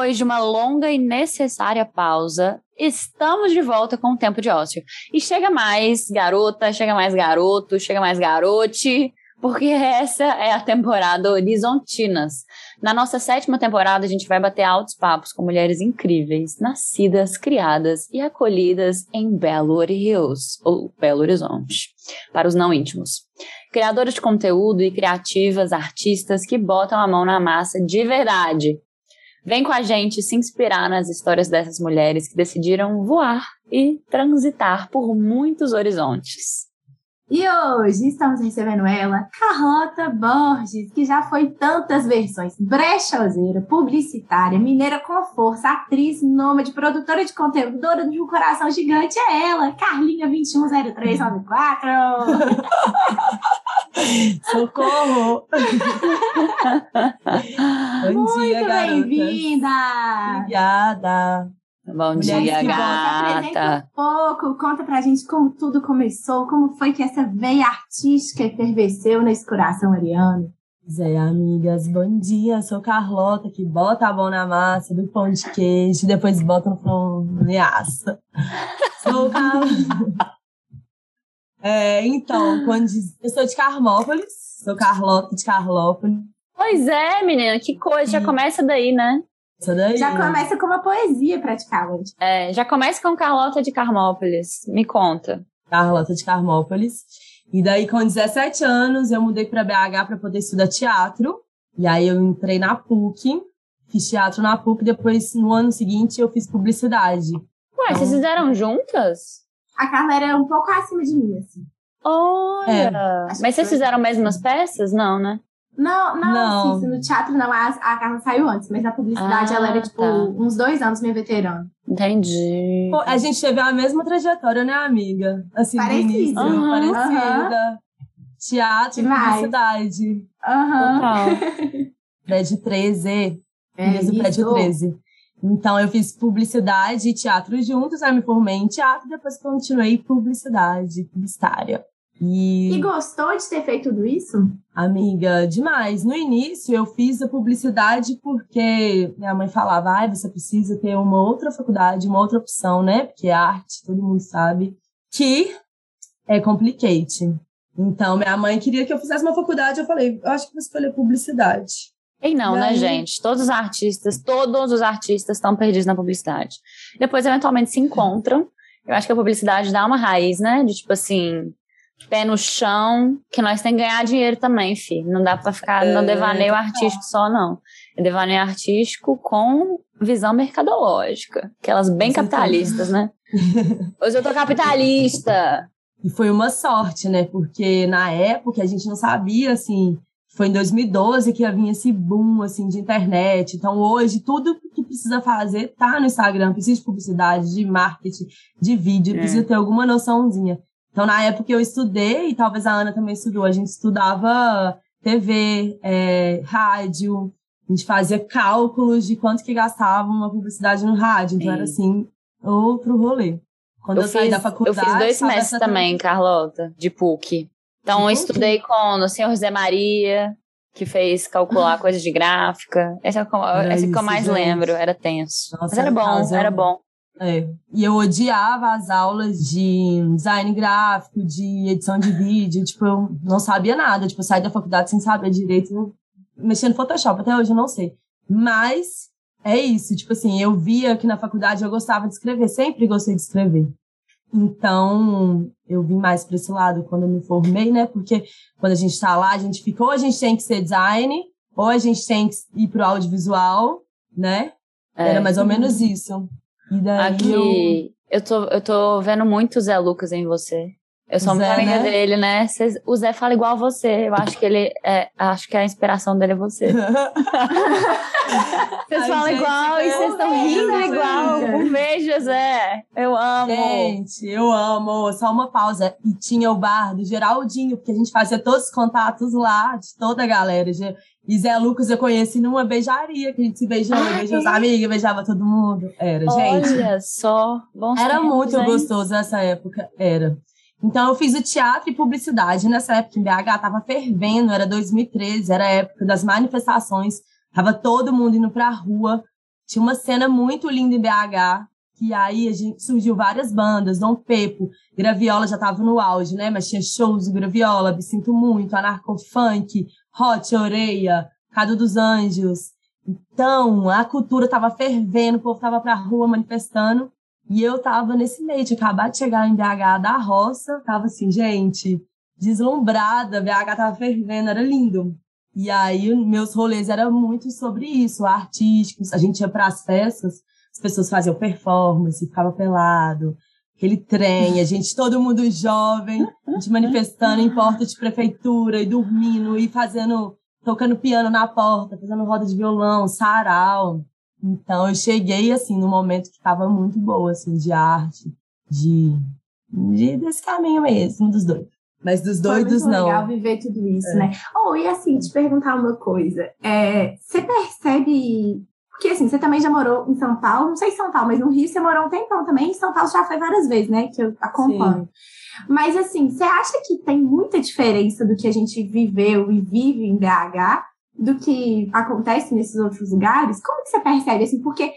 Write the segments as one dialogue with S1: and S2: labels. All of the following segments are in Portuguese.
S1: Depois de uma longa e necessária pausa, estamos de volta com o tempo de ócio. E chega mais garota, chega mais garoto, chega mais garote, porque essa é a temporada Horizontinas. Na nossa sétima temporada, a gente vai bater altos papos com mulheres incríveis, nascidas, criadas e acolhidas em Belo Hills, ou Belo Horizonte, para os não íntimos. Criadoras de conteúdo e criativas, artistas que botam a mão na massa de verdade. Vem com a gente se inspirar nas histórias dessas mulheres que decidiram voar e transitar por muitos horizontes.
S2: E hoje estamos recebendo ela, Carlota Borges, que já foi tantas versões: brechoseira, publicitária, mineira com força, atriz, nômade, produtora de conteúdo, dona de um coração gigante. É ela, Carlinha 210394.
S3: Socorro! Bom
S2: Muito
S3: dia, garotas.
S2: bem-vinda!
S3: Obrigada.
S1: Bom
S3: Mulheres
S1: dia, gata.
S2: um pouco, conta pra gente como tudo começou, como foi que essa veia artística efervesceu nesse coração ariano.
S3: Pois é, amigas, bom dia. Sou Carlota, que bota a mão na massa do pão de queijo e depois bota no pão de assa. Sou Carlota. É, então, quando diz- eu sou de Carmópolis, sou Carlota de Carlópolis.
S1: Pois é, menina, que coisa. Já começa daí, né?
S3: Daí.
S2: Já começa com uma poesia, praticamente.
S1: É, já começa com Carlota de Carmópolis. Me conta.
S3: Carlota de Carmópolis. E daí, com 17 anos, eu mudei para BH para poder estudar teatro. E aí eu entrei na PUC, fiz teatro na PUC, depois, no ano seguinte, eu fiz publicidade.
S1: Ué, vocês fizeram juntas?
S2: A Carla era um pouco acima de mim, assim.
S1: Olha!
S2: Acho
S1: Mas vocês fizeram mesmas peças? Não, né?
S2: Não, não,
S3: Não.
S2: assim, no teatro não, a, a Carla saiu antes, mas na publicidade
S1: Ah,
S2: ela era, tipo,
S1: tá.
S2: uns dois anos minha veterana.
S1: Entendi.
S3: Pô, a gente teve a mesma trajetória, né, amiga? Assim,
S2: Parecida.
S1: Aham.
S3: parecida. Teatro e
S2: Demais.
S3: publicidade.
S2: Aham.
S1: Total.
S3: Prédio 13.
S2: É
S3: mesmo prédio
S2: isso.
S3: 13. Então, eu fiz publicidade e teatro juntos, aí me formei em teatro, depois continuei publicidade, publicitária.
S2: E gostou de ter feito tudo isso?
S3: Amiga, demais. No início eu fiz a publicidade porque minha mãe falava, ai, você precisa ter uma outra faculdade, uma outra opção, né? Porque arte, todo mundo sabe, que é complicate. Então, minha mãe queria que eu fizesse uma faculdade, eu falei, eu acho que vou escolher publicidade.
S1: E não,
S3: E
S1: né, gente? Todos os artistas, todos os artistas estão perdidos na publicidade. Depois, eventualmente, se encontram. Eu acho que a publicidade dá uma raiz, né? De tipo assim, pé no chão, que nós temos que ganhar dinheiro também, filho. Não dá pra ficar no
S3: É,
S1: devaneio artístico só, não. É devaneio artístico com visão mercadológica. Aquelas bem capitalistas, né? Hoje eu tô capitalista.
S3: E foi uma sorte, né? Porque na época a gente não sabia, assim, foi em 2012 que ia vir esse boom, assim, de internet. Então, hoje, tudo que precisa fazer tá no Instagram. Precisa de publicidade, de marketing, de vídeo,
S1: É.
S3: precisa ter alguma noçãozinha. Então, na época eu estudei, e talvez a Ana também estudou, a gente estudava TV, é, rádio, a gente fazia cálculos de quanto que gastava uma publicidade no rádio. Então,
S1: Sim.
S3: era assim, outro rolê. Quando eu,
S1: Eu
S3: saí
S1: fiz,
S3: da
S1: eu
S3: faculdade.
S1: fiz dois semestres também, Carlota, de PUC. Então, eu
S3: PUC?
S1: estudei com o senhor José Maria, que fez calcular coisas de gráfica. Esse é o que eu, é mais
S3: gente.
S1: lembro, era tenso.
S3: Nossa,
S1: Mas era bom,
S3: caso,
S1: era bom.
S3: É. E eu odiava as aulas de design gráfico, de edição de vídeo. Tipo, eu não sabia nada. Tipo, eu saí da faculdade sem saber direito. Mexendo no Photoshop, até hoje eu não sei. Mas é isso. Tipo assim, eu via que na faculdade eu gostava de escrever. Sempre gostei de escrever. Então, eu vim mais para esse lado quando eu me formei, né? Porque quando a gente tá lá, a gente fica, ou a gente tem que ser design, ou a gente tem que ir pro audiovisual, né?
S1: É.
S3: Era mais ou menos isso. E daí eu...
S1: Aqui, eu tô, eu tô vendo muito Zé Lucas em você. Eu sou muito
S3: Zé,
S1: amiga
S3: né?
S1: dele, né? Cês- o Zé fala igual você. Eu acho que ele é, acho que a inspiração dele é você. Vocês falam
S3: gente,
S1: igual e vocês estão rindo igual. Um beijo, Zé. Eu amo.
S3: Gente, eu amo. Só uma pausa. E tinha o bar do Geraldinho, porque a gente fazia todos os contatos lá, de toda a galera. E Zé Lucas eu conheci numa beijaria, que a gente se beijava, beijava os
S1: é?
S3: amigos, beijava todo mundo. Era, gente.
S1: Olha só. Bons
S3: Era
S1: tempos,
S3: muito
S1: hein?
S3: gostoso essa época, era. Então eu fiz o teatro e publicidade nessa época em BH, tava fervendo, era 2013, era a época das manifestações, tava todo mundo indo pra rua. Tinha uma cena muito linda em BH, que aí a gente surgiu várias bandas, Dom Pepo, Graviola já tava no auge, né? Mas tinha shows do Graviola, Me Sinto Muito, Anarcofunk, Hot Oreia, Cado dos Anjos. Então, a cultura tava fervendo, o povo tava pra rua manifestando. E eu tava nesse meio, tinha acabado de chegar em BH da roça, tava assim, gente, deslumbrada, BH tava fervendo, era lindo. E aí, meus rolês eram muito sobre isso, artísticos. A gente ia pras festas, as pessoas faziam performance, ficava pelado, aquele trem, a gente, todo mundo jovem, a gente manifestando em porta de prefeitura e dormindo e fazendo, tocando piano na porta, fazendo roda de violão, sarau. Então eu cheguei assim no momento que estava muito boa assim de arte, de, de desse caminho mesmo dos doidos. Mas dos
S2: Foi
S3: doidos
S2: muito
S3: não.
S2: legal viver tudo isso,
S3: É.
S2: né? Oh, e assim, te perguntar uma coisa. É, você percebe. Porque assim, você também já morou em São Paulo, não sei em São Paulo, mas no Rio você morou um tempão também. Em São Paulo já foi várias vezes, né? Que eu acompanho. Mas assim, você acha que tem muita diferença do que a gente viveu e vive em BH do que acontece nesses outros lugares? Como que você percebe assim? Porque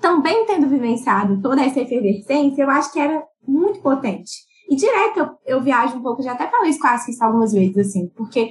S2: também tendo vivenciado toda essa efervescência, eu acho que era muito potente. E direto eu, eu viajo um pouco, já até falei isso com a Assis algumas vezes, assim, porque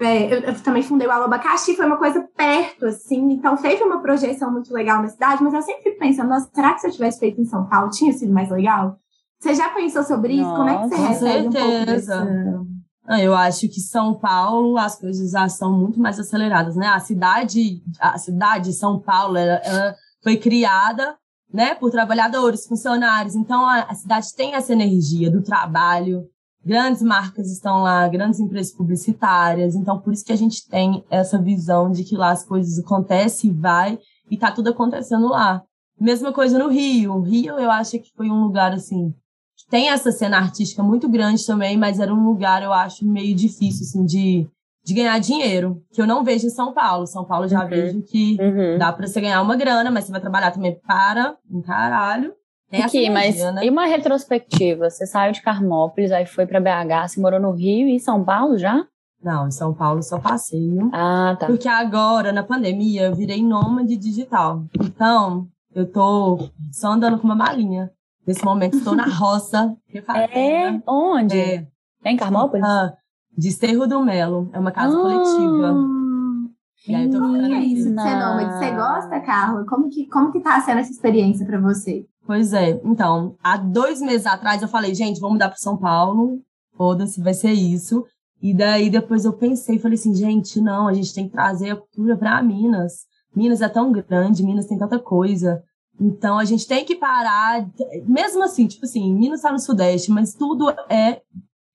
S2: é, eu, eu também fundei o Alô Abacaxi, foi uma coisa perto, assim, então teve uma projeção muito legal na cidade, mas eu sempre fico pensando, nossa, será que se eu tivesse feito em São Paulo, tinha sido mais legal? Você já pensou sobre isso? Como é que você
S3: Nossa, com
S2: recebe um pouco
S3: certeza.
S2: dessa...
S3: Ah, Eu acho que São Paulo as coisas já são muito mais aceleradas, né? A cidade, a cidade de São Paulo, ela, ela foi criada, né, por trabalhadores, funcionários. Então a, a cidade tem essa energia do trabalho. Grandes marcas estão lá, grandes empresas publicitárias. Então por isso que a gente tem essa visão de que lá as coisas acontecem, vai e tá tudo acontecendo lá. Mesma coisa no Rio. O Rio eu acho que foi um lugar assim tem essa cena artística muito grande também, mas era um lugar, eu acho, meio difícil, assim, de, de ganhar dinheiro, que eu não vejo em São Paulo. São Paulo já
S1: Uhum.
S3: vejo que
S1: Uhum.
S3: dá pra você ganhar uma grana, mas você vai trabalhar também para um caralho. Tem
S1: Aqui, mas
S3: né?
S1: e uma retrospectiva? Você saiu de Carmópolis, aí foi pra BH, você morou no Rio e em São Paulo já?
S3: Não, em São Paulo só passeio.
S1: Ah, tá.
S3: Porque agora, na pandemia, eu virei nômade digital. Então, eu tô só andando com uma malinha. Nesse momento, estou na roça,
S1: É? Onde?
S3: É,
S1: É em Carmópolis?
S3: ah, de Cerro do Melo. É uma casa coletiva. E aí eu tô ficando
S2: é isso de
S1: Menina.
S2: ser nômade? Você gosta, Carla? Como que, como que tá sendo essa experiência pra você?
S3: Pois é. Então, há dois meses atrás eu falei, gente, vamos mudar para São Paulo. Foda-se, vai ser isso. E daí depois eu pensei, falei assim, gente, não, a gente tem que trazer a cultura para Minas. Minas é tão grande, Minas tem tanta coisa. Então a gente tem que parar, mesmo assim, tipo assim, Minas está no Sudeste, mas tudo é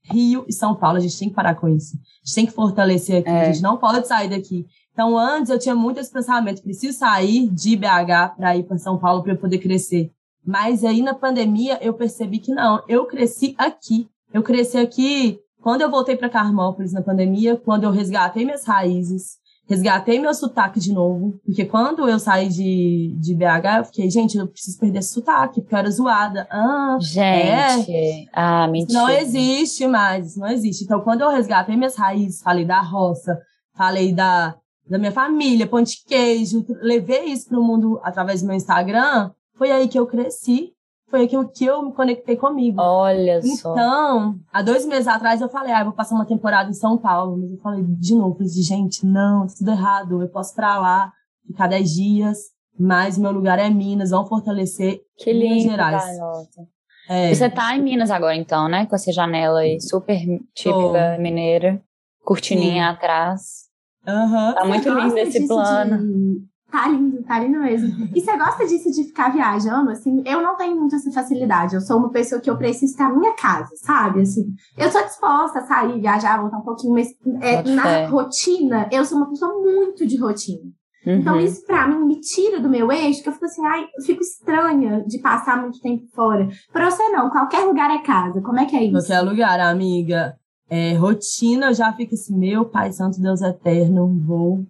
S3: Rio e São Paulo, a gente tem que parar com isso. A gente tem que fortalecer aqui,
S1: É.
S3: a gente não pode sair daqui. Então antes eu tinha muito esse pensamento, preciso sair de BH para ir para São Paulo para eu poder crescer. Mas aí na pandemia eu percebi que não, eu cresci aqui. Eu cresci aqui quando eu voltei para Carmópolis na pandemia, quando eu resgatei minhas raízes, resgatei meu sotaque de novo, porque quando eu saí de, de BH, eu fiquei, gente, eu preciso perder esse sotaque, porque eu era zoada. Ah,
S1: Gente. Ah,
S3: isso
S1: mentira.
S3: não existe mais, não existe. Então, quando eu resgatei minhas raízes, falei da roça, falei da, da minha família, pão de queijo, levei isso para o mundo através do meu Instagram, foi aí que eu cresci, foi aí que eu, me conectei comigo.
S1: Olha só.
S3: Então, há dois meses atrás eu falei, ah, eu vou passar uma temporada em São Paulo. Mas eu falei de novo, falei, assim, gente, não, tá tudo errado. Eu posso pra lá, ficar dez dias, mas meu lugar é Minas, vamos fortalecer
S1: que
S3: Minas
S1: lindo,
S3: Gerais.
S1: Carlota.
S3: É,
S1: Você tá em Minas agora, então, né? Com essa janela aí super típica mineira. Cortininha atrás.
S3: aham.
S1: Tá muito lindo esse plano.
S2: de Tá lindo, tá lindo mesmo. E você gosta disso de ficar viajando? Assim, eu não tenho muito essa facilidade. Eu sou uma pessoa que eu preciso estar na minha casa, sabe? Assim, eu sou disposta a sair, viajar, voltar um pouquinho, mas é, na rotina, eu sou uma pessoa muito de rotina. Uhum. Então, isso pra mim me tira do meu eixo, que eu fico assim, ai, eu fico estranha de passar muito tempo fora. Pra você não, qualquer lugar é casa. Como é que é isso?
S3: Qualquer lugar, amiga. É, rotina, eu já fico assim, meu Pai Santo Deus Eterno, vou,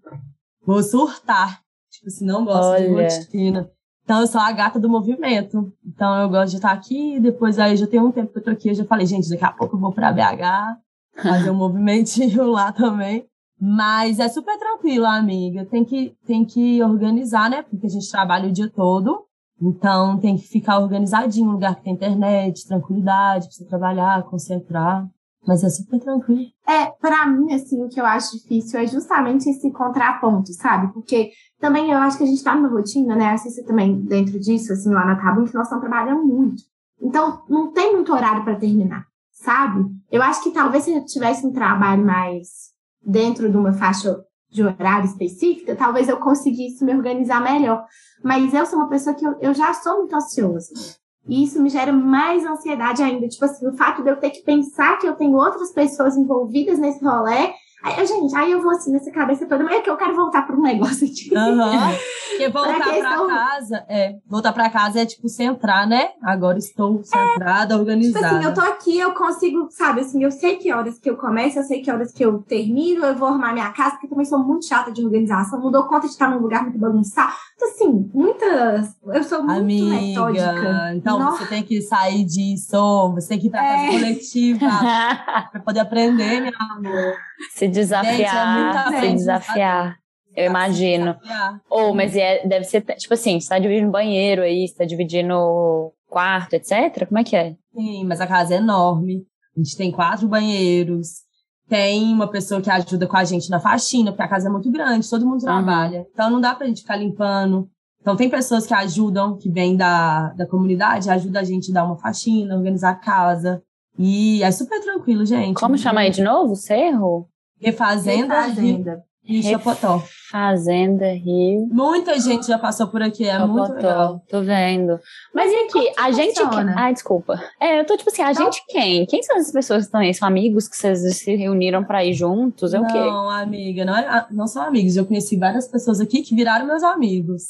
S3: vou surtar. Tipo assim, não gosto Olha. de rotina. Então, eu sou a gata do movimento. Então, eu gosto de estar aqui, depois aí já tem um tempo que eu tô aqui, eu já falei, gente, daqui a pouco eu vou pra BH, fazer um movimentinho lá também. Mas é super tranquilo, amiga. Tem que, tem que organizar, né? Porque a gente trabalha o dia todo. Então, tem que ficar organizadinho, um lugar que tem internet, tranquilidade, pra você trabalhar, concentrar. Mas é super tranquilo.
S2: É, para mim, assim, o que eu acho difícil é justamente esse contraponto, sabe? Porque também eu acho que a gente tá numa rotina, né? Assim, também dentro disso, assim, lá na Tabu, que nós estamos trabalhando muito. Então, não tem muito horário para terminar, sabe? Eu acho que talvez se eu tivesse um trabalho mais dentro de uma faixa de horário específica, talvez eu conseguisse me organizar melhor. Mas eu sou uma pessoa que eu, eu já sou muito ansiosa. E isso me gera mais ansiedade ainda. Tipo assim, o fato de eu ter que pensar que eu tenho outras pessoas envolvidas nesse rolê Aí, gente, aí eu vou assim nessa cabeça toda, mas é que eu quero voltar para um negócio aqui.
S3: Uhum. Porque voltar para questão... casa, é, voltar para casa é tipo centrar, né? Agora estou centrada, é, organizada.
S2: Tipo assim, eu tô aqui, eu consigo, sabe, assim, eu sei que horas que eu começo, eu sei que horas que eu termino, eu vou arrumar minha casa, porque também sou muito chata de organização, não dou conta de estar num lugar muito bagunçado. Então, assim, muitas. Eu sou muito Amiga, metódica.
S3: Então, Nossa. você tem que sair disso, você tem que ir pra é. casa coletiva pra poder aprender, meu amor.
S1: Se desafiar, Gente, é se desafiar. Eu imagino. Ou, oh, mas é, deve ser, tipo assim, você tá dividindo banheiro aí, você tá dividindo quarto, etc. Como é que é?
S3: Sim, mas a casa é enorme. A gente tem quatro banheiros. Tem uma pessoa que ajuda com a gente na faxina, porque a casa é muito grande, todo mundo trabalha. Uhum. Então não dá pra gente ficar limpando. Então tem pessoas que ajudam, que vêm da, da comunidade, ajuda a gente a dar uma faxina, organizar a casa. E é super tranquilo, gente.
S1: Como chama aí de novo? Cerro?
S3: Refazenda, Refazenda. Rio Chapotó.
S1: Fazenda Rio.
S3: Muita gente já passou por aqui, é Chapotó, muito legal.
S1: Tô vendo. Mas, Mas e aqui, a gente. Funciona? Ai, desculpa. É, eu tô tipo assim, a não. gente quem? Quem são essas pessoas que estão aí? São amigos que vocês se reuniram pra ir juntos? É
S3: não,
S1: o quê?
S3: Não, amiga, não, é, não são amigos. Eu conheci várias pessoas aqui que viraram meus amigos.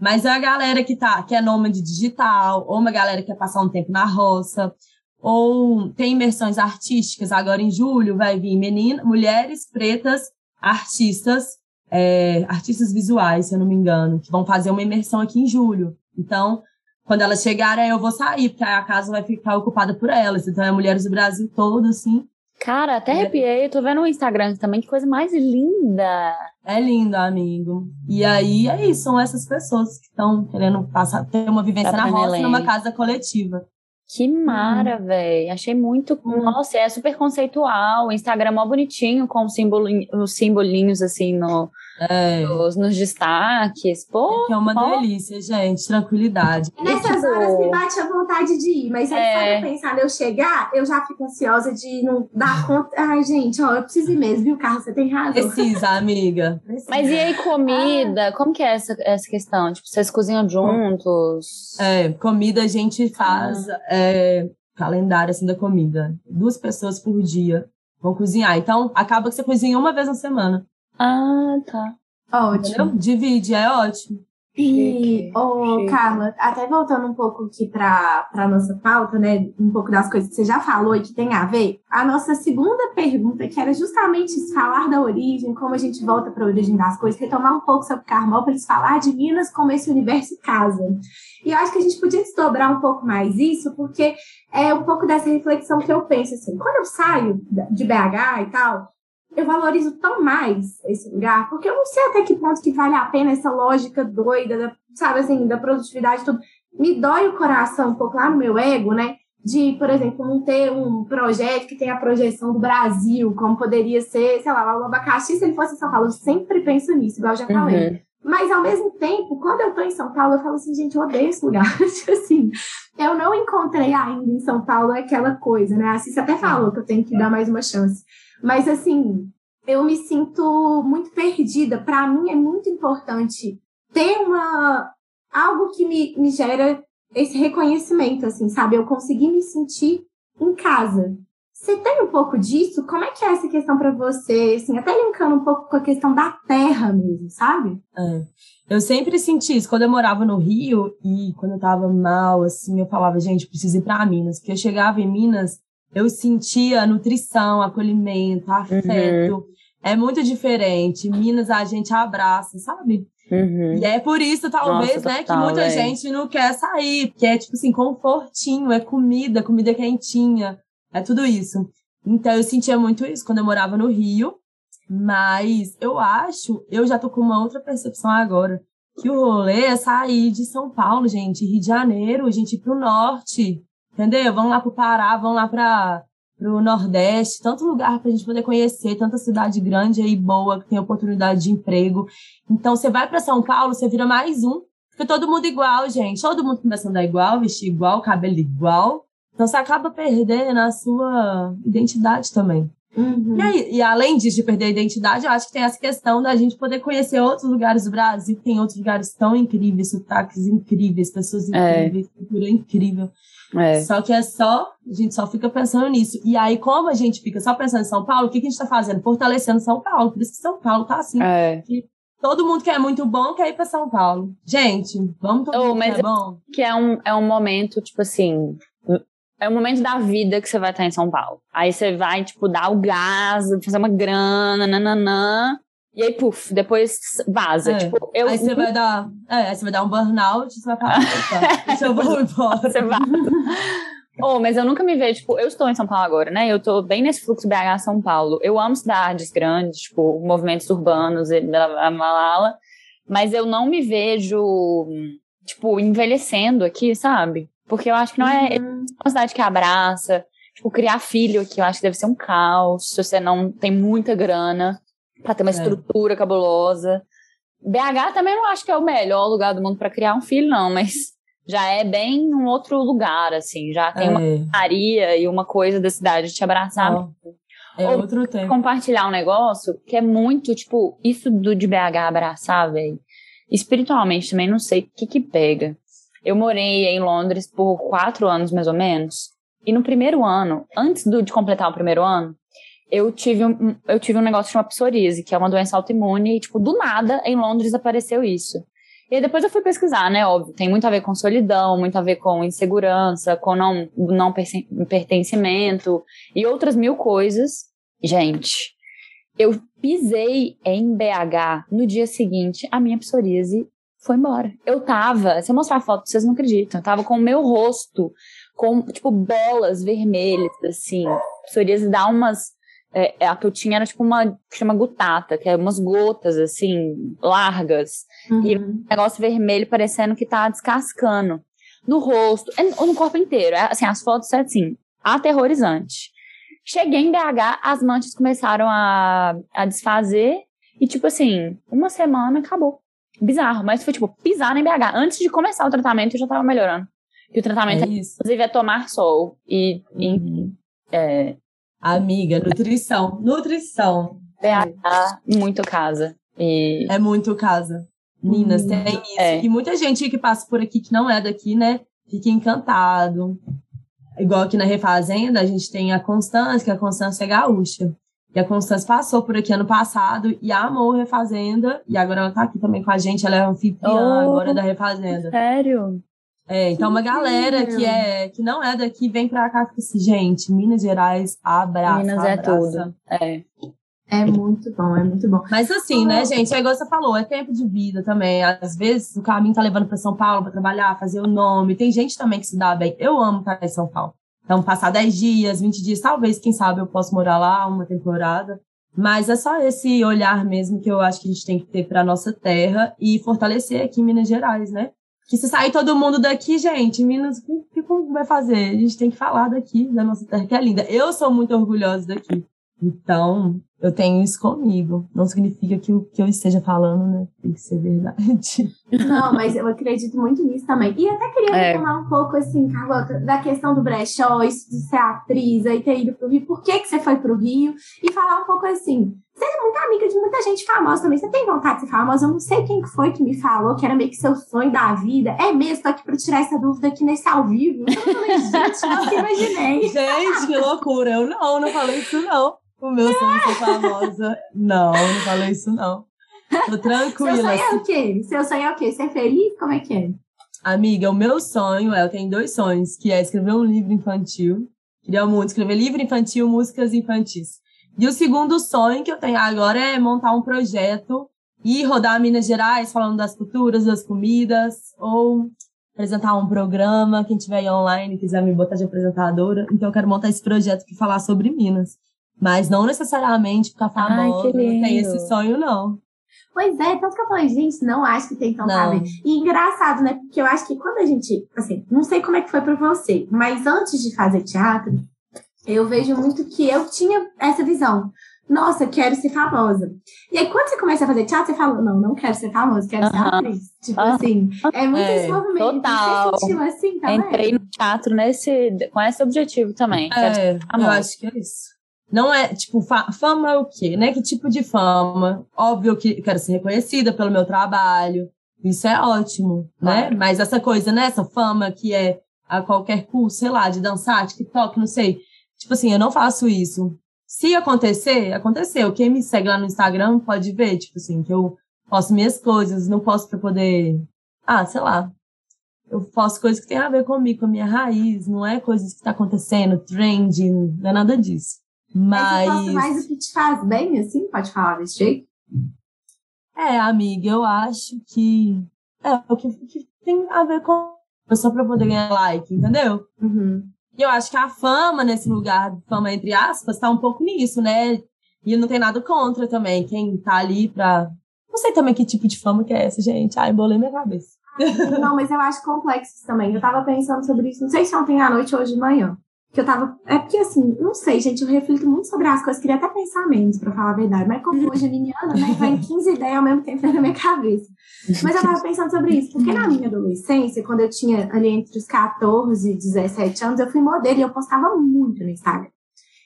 S3: Mas é a galera que tá, que é nômade digital, ou uma galera que quer passar um tempo na roça, ou tem imersões artísticas. Agora em julho vai vir menina, mulheres pretas artistas, é, artistas visuais, se eu não me engano, que vão fazer uma imersão aqui em julho. Então, quando elas chegarem, eu vou sair, porque a casa vai ficar ocupada por elas. Então, é Mulheres do Brasil todo, assim.
S1: Cara, até arrepiei. Tô vendo o Instagram também, que coisa mais linda.
S3: É lindo, amigo. E aí, é isso. São essas pessoas que estão querendo passar, ter uma vivência tá na roça, numa casa coletiva.
S1: Que mara, hum. velho. Achei muito. Hum. Nossa, é super conceitual. O Instagram é mó bonitinho, com os, simbolinho, os simbolinhos assim no, é. nos, nos, destaques. Pô,
S3: é, é uma pô. delícia, gente. Tranquilidade.
S2: Nessas tipo... horas me bate a vontade de ir, mas aí é. eu pensar, eu chegar, eu já fico ansiosa de não dar conta. Ai, gente, ó, eu preciso ir mesmo, viu, Carlos? Você tem razão.
S3: Precisa, amiga. Precisa.
S1: Mas e aí, comida? Ah. Como que é essa, essa questão? Tipo, vocês cozinham juntos?
S3: É, comida a gente faz. Ah é, calendário assim da comida. Duas pessoas por dia vão cozinhar. Então, acaba que você cozinha uma vez na semana.
S1: Ah, tá.
S2: Ótimo. Entendeu?
S3: Divide, é ótimo.
S2: E, ô, Carla, até voltando um pouco aqui para a nossa pauta, né? Um pouco das coisas que você já falou e que tem a ver. A nossa segunda pergunta, que era justamente falar da origem, como a gente volta para a origem das coisas, retomar um pouco sobre Carmópolis, falar de Minas como esse universo casa. E eu acho que a gente podia desdobrar um pouco mais isso, porque é um pouco dessa reflexão que eu penso assim, quando eu saio de BH e tal, eu valorizo tão mais esse lugar, porque eu não sei até que ponto que vale a pena essa lógica doida, da, sabe assim, da produtividade tudo. Me dói o coração um pouco lá no meu ego, né? De, por exemplo, não ter um projeto que tenha a projeção do Brasil, como poderia ser, sei lá, o abacaxi, se ele fosse em São Paulo. Eu sempre penso nisso, igual eu já falei. Uhum. Mas, ao mesmo tempo, quando eu tô em São Paulo, eu falo assim, gente, eu odeio esse lugar. tipo assim, eu não encontrei ainda em São Paulo aquela coisa, né? A Cissa até falou que eu tenho que dar mais uma chance. Mas, assim, eu me sinto muito perdida. Para mim, é muito importante ter uma algo que me, me gera esse reconhecimento, assim, sabe? Eu conseguir me sentir em casa. Você tem um pouco disso? Como é que é essa questão para você? Assim, até linkando um pouco com a questão da terra mesmo, sabe?
S3: É. Eu sempre senti isso. Quando eu morava no Rio e quando eu tava mal, assim, eu falava, gente, preciso ir para Minas. Porque eu chegava em Minas, eu sentia nutrição, acolhimento, afeto. Uhum. É muito diferente. Minas a gente abraça, sabe? Uhum. E é por isso, talvez, Nossa, né, total, que muita é. gente não quer sair, porque é tipo assim, confortinho, é comida, comida quentinha, é tudo isso. Então eu sentia muito isso quando eu morava no Rio, mas eu acho, eu já tô com uma outra percepção agora, que o rolê é sair de São Paulo, gente, Rio de Janeiro, a gente ir pro norte, entendeu? Vamos lá pro Pará, vamos lá para o Nordeste, tanto lugar para a gente poder conhecer, tanta cidade grande aí boa que tem oportunidade de emprego. Então, você vai para São Paulo, você vira mais um, porque todo mundo igual, gente. Todo mundo começa a andar igual, vestir igual, cabelo igual. Então, você acaba perdendo a sua identidade também. Uhum. E, aí, e, além disso, de perder a identidade, eu acho que tem essa questão da gente poder conhecer outros lugares do Brasil, tem outros lugares tão incríveis, sotaques incríveis, pessoas é. incríveis, é. cultura incrível. É. Só que é só, a gente só fica pensando nisso. E aí, como a gente fica só pensando em São Paulo, o que, que a gente tá fazendo? Fortalecendo São Paulo. Por isso que São Paulo tá assim. É. todo mundo que é muito bom quer ir pra São Paulo. Gente, vamos todo oh, mundo mas que é bom.
S1: Que é um, é um momento, tipo assim. É um momento da vida que você vai estar em São Paulo. Aí você vai, tipo, dar o gás, fazer uma grana, nananã. E aí, puf, depois vaza. É. Tipo, eu...
S3: Aí você vai dar. É, aí você vai dar um burnout, você vai falar, deixa eu vou embora. Você vai.
S1: Oh, mas eu nunca me vejo, tipo, eu estou em São Paulo agora, né? Eu tô bem nesse fluxo BH São Paulo. Eu amo cidades grandes, tipo, movimentos urbanos, a malala, mas eu não me vejo, tipo, envelhecendo aqui, sabe? Porque eu acho que não é uhum. uma cidade que abraça. Tipo, criar filho aqui, eu acho que deve ser um caos se você não tem muita grana para ter uma é. estrutura cabulosa. BH também não acho que é o melhor lugar do mundo para criar um filho, não, mas já é bem um outro lugar, assim, já tem é. uma Maria e uma coisa da cidade de te abraçar.
S3: É Ou outro tempo.
S1: Compartilhar um negócio que é muito, tipo, isso do de BH abraçar, velho. Espiritualmente também não sei o que que pega. Eu morei em Londres por quatro anos, mais ou menos. E no primeiro ano, antes do, de completar o primeiro ano, eu tive um, eu tive um negócio chamado psoríase, que é uma doença autoimune, e, tipo, do nada, em Londres apareceu isso. E aí depois eu fui pesquisar, né? Óbvio, tem muito a ver com solidão, muito a ver com insegurança, com não, não pertencimento e outras mil coisas. Gente, eu pisei em BH no dia seguinte, a minha psoríase foi embora. Eu tava, se eu mostrar a foto, vocês não acreditam, eu tava com o meu rosto com, tipo, bolas vermelhas, assim. Psoríase dá umas é, é, a que eu tinha era tipo uma que chama gutata, que é umas gotas assim, largas. Uhum. E um negócio vermelho parecendo que tá descascando. No rosto, é, ou no corpo inteiro. É, assim, as fotos é assim, aterrorizante. Cheguei em BH, as manchas começaram a, a desfazer. E, tipo assim, uma semana acabou. Bizarro, mas foi tipo pisar em BH. Antes de começar o tratamento, eu já tava melhorando. E o tratamento, é inclusive, é tomar sol. E, uhum. é,
S3: Amiga, nutrição. Nutrição.
S1: BH, muito casa. E...
S3: É muito casa. Minas, hum, tem isso. É. E muita gente que passa por aqui que não é daqui, né? Fica encantado. Igual aqui na Refazenda, a gente tem a Constância, que a Constância é gaúcha. E a Constância passou por aqui ano passado e amou Refazenda. E agora ela tá aqui também com a gente. Ela é anfitriã oh, agora da Refazenda.
S1: Sério?
S3: É, então uma galera que é que não é daqui vem pra cá e fica assim, gente, Minas Gerais abraça.
S1: Minas é tudo. É.
S2: É muito bom, é muito bom.
S3: Mas assim, né, gente, é igual você falou, é tempo de vida também. Às vezes o caminho tá levando para São Paulo para trabalhar, fazer o nome. Tem gente também que se dá bem. Eu amo estar em São Paulo. Então, passar 10 dias, 20 dias, talvez, quem sabe, eu possa morar lá uma temporada. Mas é só esse olhar mesmo que eu acho que a gente tem que ter para nossa terra e fortalecer aqui em Minas Gerais, né? Que se sair todo mundo daqui, gente, Minas, o que, que vai fazer? A gente tem que falar daqui, da nossa terra, que é linda. Eu sou muito orgulhosa daqui. Então, eu tenho isso comigo. Não significa que o que eu esteja falando, né, tem que ser verdade.
S2: Não, mas eu acredito muito nisso também. E até queria
S1: É.
S2: retomar um pouco, assim, Carlota, da questão do brechó, isso de ser atriz, aí ter ido pro Rio. Por que, que você foi pro Rio? E falar um pouco assim. Você é muito amiga de muita gente famosa também. Você tem vontade de ser famosa? Eu não sei quem que foi que me falou que era meio que seu sonho da vida. É mesmo, tô aqui pra tirar essa dúvida aqui nesse ao vivo. Eu falei, gente, nunca imaginei.
S3: Gente, que loucura. Eu não, não falei isso, não. O meu sonho é ser famosa. Não, não falei isso, não. Tô
S2: Seu
S3: tranquila.
S2: sonho é o quê? Seu sonho é o quê? Ser feliz? Como é que é?
S3: Amiga, o meu sonho é, eu tenho dois sonhos, que é escrever um livro infantil. Queria muito escrever livro infantil, músicas infantis. E o segundo sonho que eu tenho agora é montar um projeto e rodar Minas Gerais falando das culturas, das comidas, ou apresentar um programa, quem tiver aí online quiser me botar de apresentadora. Então eu quero montar esse projeto para falar sobre Minas. Mas não necessariamente ficar
S1: Ai,
S3: famosa,
S1: que
S3: não tem esse sonho não.
S2: Pois é, tanto que eu falei, gente, não acho que tem
S3: Não.
S2: ver. E engraçado, né? Porque eu acho que quando a gente, assim, não sei como é que foi pra você, mas antes de fazer teatro, eu vejo muito que eu tinha essa visão. Nossa, quero ser famosa. E aí, quando você começa a fazer teatro, você fala, não, não quero ser famosa, quero ser
S1: Aham.
S2: atriz. Tipo
S1: Aham.
S2: assim, é muito
S3: É,
S2: esse movimento.
S1: total.
S2: Você sentiu assim também?
S1: Entrei no teatro nesse, com esse objetivo também. Quero ser
S3: É, eu acho que é isso. Não é, tipo, fa- fama é o quê, né? Que tipo de fama? Óbvio que eu quero ser reconhecida pelo meu trabalho. Isso é ótimo, né?
S1: Claro.
S3: Mas essa coisa, né? Essa fama que é a qualquer custo, sei lá, de dançar, TikTok, não sei. Tipo assim, eu não faço isso. Se acontecer, aconteceu. Quem me segue lá no Instagram pode ver, tipo assim, que eu posto minhas coisas, não posso pra poder. Ah, sei lá. Eu faço coisas que tem a ver comigo, com a minha raiz, não é coisas que tá acontecendo, trend, não é nada disso.
S2: Mas você
S3: Mas.
S2: gosta mais do que te faz bem, assim? Pode falar desse jeito?
S3: É, amiga, eu acho que é o que, que tem a ver com só pra poder ganhar like, entendeu?
S2: Uhum.
S3: E eu acho que a fama nesse lugar, fama entre aspas, tá um pouco nisso, né? E não tem nada contra também, quem tá ali pra. Não sei também que tipo de fama que é essa, gente. Ai, embolei minha cabeça.
S2: Não, mas eu acho complexo também. Eu tava pensando sobre isso, não sei se ontem à noite ou hoje de manhã. Que eu tava. É porque assim, não sei, gente, eu reflito muito sobre as coisas, queria até pensar menos, pra falar a verdade. Mas como hoje é miniana, né? Vem 15 ideias ao mesmo tempo na minha cabeça. Mas eu tava pensando sobre isso, porque na minha adolescência, quando eu tinha ali entre os 14 e 17 anos, eu fui modelo e eu postava muito no Instagram.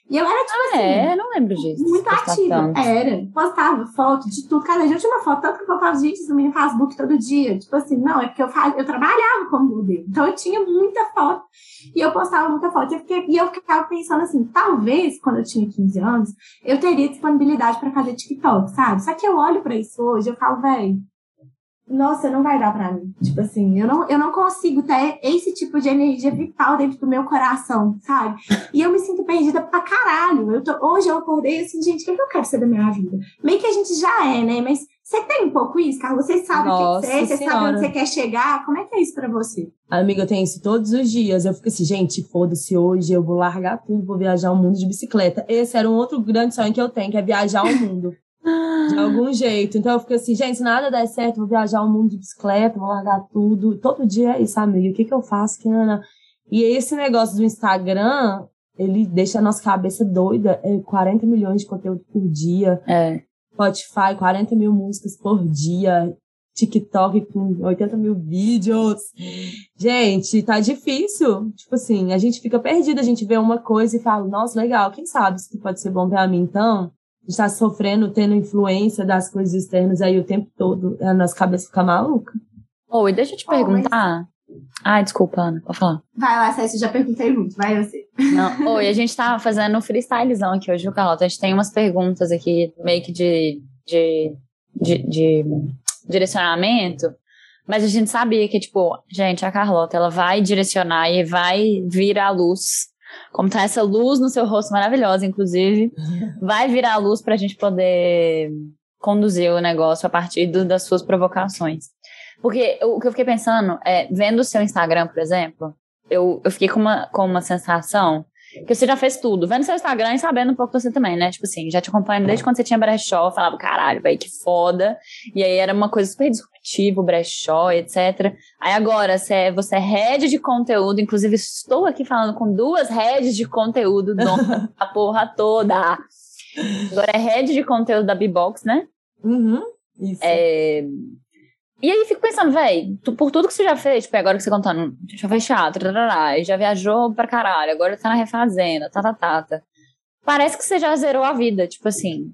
S2: E eu era tipo
S1: Ah,
S2: assim.
S1: é, não lembro disso.
S2: Muito ativa.
S1: tanto.
S2: Era. Postava foto de tudo. Cada dia eu tinha uma foto, tanto que eu postava gente no meu Facebook todo dia. Tipo assim, não, é porque eu, faz... eu trabalhava como modelo. Então eu tinha muita foto. E eu postava muita foto. E eu, fiquei... e eu ficava pensando assim, talvez, quando eu tinha 15 anos, eu teria disponibilidade pra fazer TikTok, sabe? Só que eu olho pra isso hoje eu falo, velho. Nossa, não vai dar pra mim. Tipo assim, eu não, eu não consigo ter esse tipo de energia vital dentro do meu coração, sabe? E eu me sinto perdida pra caralho. Eu tô, hoje eu acordei assim, gente, o que, é que eu quero ser da minha vida? Meio que a gente já é, né? Mas você tem um pouco isso, Carlos? Você sabe o que você é, você sabe onde você quer chegar. Como é que é isso pra você?
S3: Amiga, eu tenho isso todos os dias. Eu fico assim, gente, foda-se, hoje eu vou largar tudo, vou viajar o mundo de bicicleta. Esse era um outro grande sonho que eu tenho, que é viajar o mundo. De algum jeito. Então eu fico assim, gente, se nada der certo, vou viajar o mundo de bicicleta, vou largar tudo. Todo dia é isso, amiga. O que que eu faço? Que não, não. E esse negócio do Instagram, ele deixa a nossa cabeça doida. É 40 milhões de conteúdo por dia.
S1: É.
S3: Spotify, 40 mil músicas por dia. TikTok com 80 mil vídeos. Gente, tá difícil. Tipo assim, a gente fica perdida, a gente vê uma coisa e fala, nossa, legal, quem sabe isso pode ser bom pra mim. Então, a gente tá sofrendo, tendo influência das coisas externas aí o tempo todo. A nossa cabeça fica maluca.
S1: Oi, deixa eu te
S2: Oh, mas-
S1: perguntar. Ai, desculpa, Ana, pode falar.
S2: Vai lá, Cécia, já perguntei muito. Vai você.
S1: Não. Oi, a gente tá fazendo um freestylezão aqui hoje, viu, Carlota? A gente tem umas perguntas aqui, meio que de, de, de, de direcionamento, mas a gente sabia que, tipo, gente, a Carlota, ela vai direcionar e vai vir à luz. Como tá essa luz no seu rosto maravilhosa, inclusive, vai virar a luz pra gente poder conduzir o negócio a partir do- das suas provocações. Porque o que eu fiquei pensando é, vendo o seu Instagram, por exemplo, eu, eu fiquei com uma, com uma sensação que você já fez tudo. Vendo seu Instagram e sabendo um pouco você também, né? Tipo assim, já te acompanho desde quando você tinha brechó, falava, caralho, velho, que foda. E aí era uma coisa super disruptiva, brechó, etc. Aí agora, você é, você é head de conteúdo, inclusive estou aqui falando com duas heads de conteúdo, dona da porra toda. Agora é head de conteúdo da B-Box, né?
S3: Uhum. Isso.
S1: É... E aí fico pensando, velho, por tudo que você já fez, tipo, agora que você contando, já fez teatro, tarará, já viajou pra caralho, agora tá na refazenda, tá, tá, tá, tá. Parece que você já zerou a vida, tipo assim.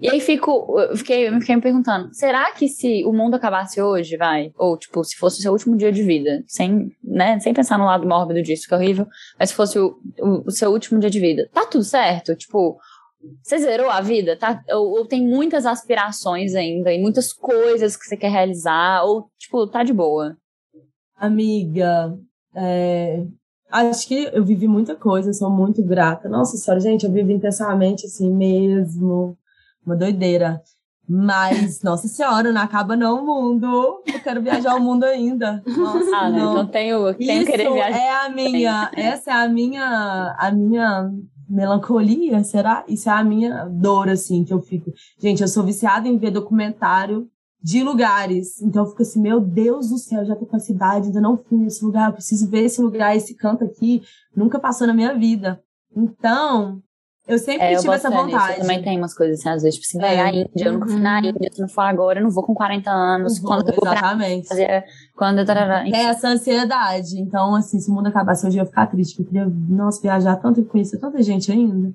S1: E aí fico, eu fiquei, eu fiquei me perguntando, será que se o mundo acabasse hoje, vai, ou tipo, se fosse o seu último dia de vida, sem, né, sem pensar no lado mórbido disso, que é horrível, mas se fosse o, o, o seu último dia de vida, tá tudo certo? Tipo, você zerou a vida, tá? Ou, ou, tem muitas aspirações ainda, e muitas coisas que você quer realizar, ou, tipo, tá de boa?
S3: Amiga, é, acho que eu vivi muita coisa, sou muito grata. Nossa senhora, gente, eu vivi intensamente, assim, mesmo. Uma doideira. Mas, nossa senhora, não acaba não o mundo. Eu quero viajar o mundo ainda. Nossa,
S1: ah,
S3: não.
S1: então tenho, tenho
S3: Isso
S1: querer viajar.
S3: é a minha, essa é a minha, a minha melancolia, será? Isso é a minha dor, assim, que eu fico. Gente, eu sou viciada em ver documentário de lugares. Então eu fico assim, meu Deus do céu, já tô com a cidade, ainda não fui nesse lugar, eu preciso ver esse lugar, esse canto aqui, nunca passou na minha vida. Então, eu sempre
S1: É,
S3: tive essa
S1: nisso.
S3: vontade.
S1: Eu também tem umas coisas assim, às vezes, tipo assim, vai
S3: É.
S1: a Índia, eu nunca fui na Índia, se não for agora, eu não vou com 40 anos,
S3: Uhum,
S1: quando eu vou pra
S3: Exatamente.
S1: quando eu tarará.
S3: É essa ansiedade. Então, assim, se o mundo acabasse hoje, eu ia ficar triste. porque Eu queria, nossa, viajar tanto e conhecer tanta gente ainda.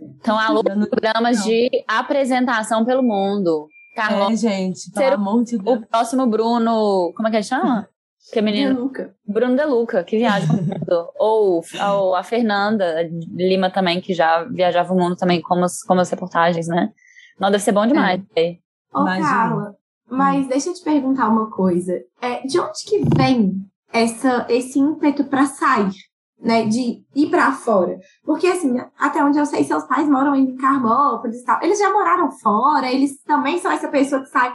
S1: Então, alô,
S3: não-
S1: programas
S3: não.
S1: de apresentação pelo mundo. Carlota,
S3: É, gente, pelo amor de Deus.
S1: o próximo Bruno, como é que ele chama? Que é menino?
S2: Luca.
S1: Bruno De Luca, que viaja o mundo. ou, ou a Fernanda Lima também, que já viajava o mundo também, como as, como as reportagens, né? Não, deve ser bom demais. é.
S2: Ô,
S3: Imagina.
S2: Carla, mas deixa eu te perguntar uma coisa. É, de onde que vem essa, esse ímpeto pra sair, né? De ir pra fora? Porque, assim, até onde eu sei, seus pais moram em Carmópolis e tal. Eles já moraram fora, eles também são essa pessoa que sai.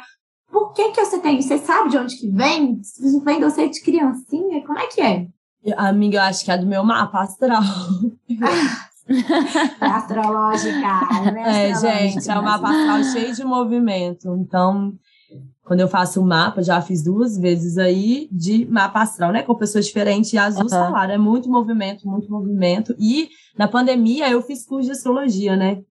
S2: Por que que você tem? Você sabe de onde que vem? Isso vem de você de criancinha? Como é que é?
S3: Amiga, eu acho que é do meu mapa astral.
S2: Astrológica, né?
S3: É,
S2: Astrológica.
S3: gente, é um mapa astral cheio de movimento. Então, quando eu faço o mapa, já fiz duas vezes aí de mapa astral, né? Com pessoas diferentes. E as duas
S1: Aham.
S3: falaram, é muito movimento, muito movimento. E na pandemia eu fiz curso de astrologia, né?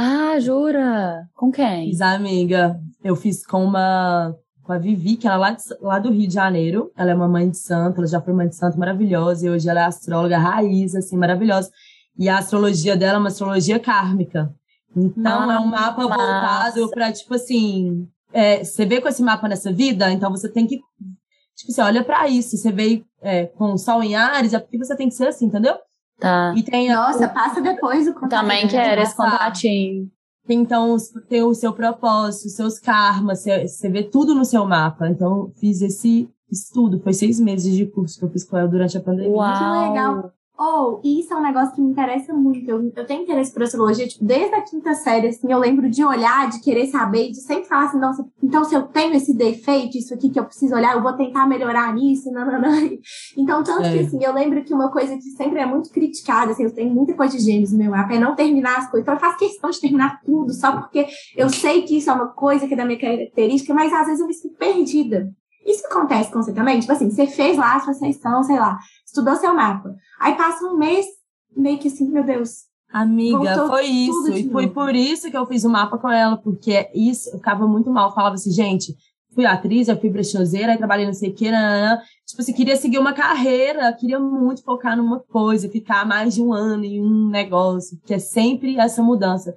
S1: Ah, jura? Com quem?
S3: Fiz a amiga. Eu fiz com uma. Com a Vivi, que ela é lá, de- lá do Rio de Janeiro. Ela é uma mãe de santo, ela já foi mãe de santo maravilhosa. E hoje ela é astróloga raiz, assim, maravilhosa. E a astrologia dela é uma astrologia kármica. Então, é um mapa voltado para, tipo assim. é, você vê com esse mapa nessa vida, então você tem que. Tipo, você olha para isso. Você veio é, com o sol em Ares, é porque você tem que ser assim, entendeu?
S1: Tá.
S3: E tem
S2: Nossa, passa depois o contato.
S1: Também
S2: né?
S1: quero esse
S3: passar.
S1: contatinho.
S3: Então, os- tem o seu propósito, seus karmas, você, vê tudo no seu mapa. Então, fiz esse estudo. Foi seis meses de curso que eu fiz com ela durante a pandemia.
S1: Uau.
S2: legal. Ou, e isso é um negócio que me interessa muito. Eu, eu tenho interesse por astrologia, tipo, desde a quinta série, assim, eu lembro de olhar, de querer saber, de sempre falar assim, nossa, então se eu tenho esse defeito, isso aqui que eu preciso olhar, eu vou tentar melhorar nisso, não, não, não. Então, tanto
S3: É.
S2: que, assim, eu lembro que uma coisa que sempre é muito criticada, assim, eu tenho muita coisa de gêmeos no meu mapa, é não terminar as coisas. Então, eu faço questão de terminar tudo, só porque eu sei que isso é uma coisa que é da minha característica, mas às vezes eu me sinto perdida. Isso acontece com você também? Tipo assim, você fez lá a sua sessão, sei lá, estudou seu mapa. Aí passa um mês, meio que assim, meu Deus.
S3: Amiga, foi isso. E foi por isso que eu fiz o mapa com ela, porque isso, eu ficava muito mal. Eu falava assim, gente, fui atriz, eu fui brechoseira, aí trabalhei não sei o que, nananã. Tipo assim, queria seguir uma carreira, queria muito focar numa coisa, ficar mais de um ano em um negócio, que é sempre essa mudança.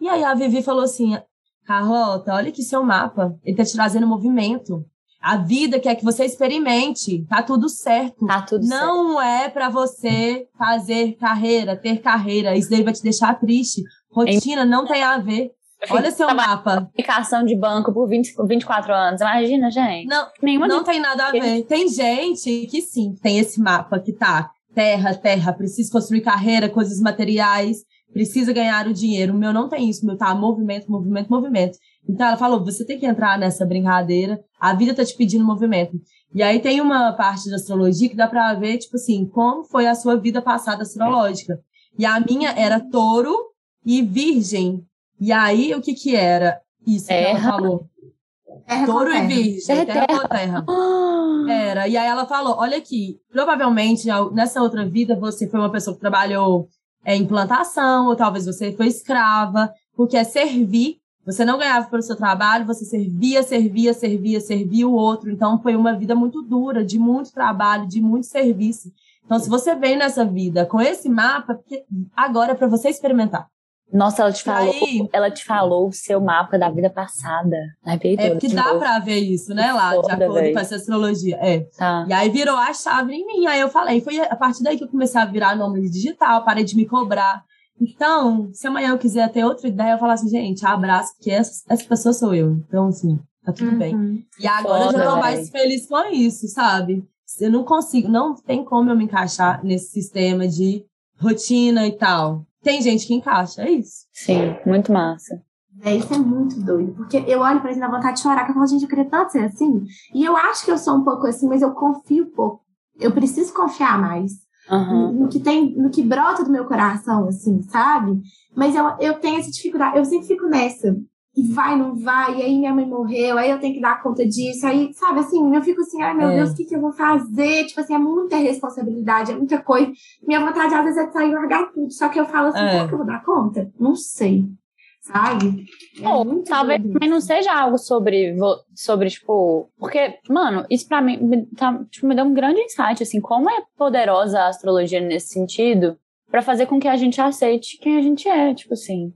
S3: E aí a Vivi falou assim, Carlota, olha aqui seu mapa, ele tá te trazendo movimento. A vida quer que você experimente, tá tudo certo.
S1: Tá tudo certo.
S3: Não é pra você fazer carreira, ter carreira. Isso daí vai te deixar triste. Rotina não tem a ver. Olha seu mapa.
S1: Aplicação de banco por 20, 24 anos. Imagina, gente.
S3: Não,
S1: Nenhuma
S3: não tem nada a ver. Tem gente que sim, tem esse mapa que tá terra, terra, precisa construir carreira, coisas materiais, precisa ganhar o dinheiro. O meu não tem isso, o meu tá movimento, movimento, movimento. Então ela falou, você tem que entrar nessa brincadeira, a vida tá te pedindo movimento. E aí tem uma parte da astrologia que dá pra ver, tipo assim, como foi a sua vida passada astrológica. E a minha era touro e virgem. E aí, o que que era? Isso que ela
S1: Terra.
S3: falou.
S2: Terra
S3: Touro e
S2: terra.
S3: virgem,
S1: Terra,
S3: terra terra. Era. E aí ela falou: olha aqui, provavelmente nessa outra vida você foi uma pessoa que trabalhou é, em plantação, ou talvez você foi escrava. porque é servir. Você não ganhava pelo seu trabalho, você servia, servia, servia, servia o outro. Então foi uma vida muito dura, de muito trabalho, de muito serviço. Então, se você vem nessa vida com esse mapa, agora é para você experimentar.
S1: Nossa, ela te falou, aí, ela te falou o seu mapa da vida passada.
S3: é porque dá pra ver isso, né, lá, de acordo véio. com essa astrologia. É. Tá. E aí virou a chave em mim. Aí eu falei, foi a partir daí que eu comecei a virar nome digital, parei de me cobrar. Então, se amanhã eu quiser ter outra ideia, eu falo assim, gente, abraço, porque essa, essa pessoa sou eu. Então, assim, tá tudo uhum. bem. E agora Foda, eu já tô mais feliz com isso, sabe? Eu não consigo, não tem como eu me encaixar nesse sistema de rotina e tal. Tem gente que encaixa, é isso.
S1: Sim, muito massa.
S2: É, isso é muito doido, porque eu olho pra ele na vontade de chorar, que eu falo, gente, eu queria tanto ser assim. E eu acho que eu sou um pouco assim, mas eu confio pouco. Eu preciso confiar mais. Uhum. No, que tem, no que brota do meu coração, assim, sabe? Mas eu, eu tenho essa dificuldade, eu sempre fico nessa e vai, não vai, e aí minha mãe morreu, aí eu tenho que dar conta disso, aí, sabe, assim, eu fico assim, ai meu é. Deus, o que, que eu vou fazer? Tipo assim, é muita responsabilidade, é muita coisa. Minha vontade às vezes é sair e largar tudo, só que eu falo assim, é. que eu vou dar conta? Não sei, sabe?
S1: É Ou talvez também não seja algo sobre, sobre, tipo, porque, mano, isso pra mim tá, tipo, me deu um grande insight, assim, como é poderosa a astrologia nesse sentido, para fazer com que a gente aceite quem a gente é, tipo assim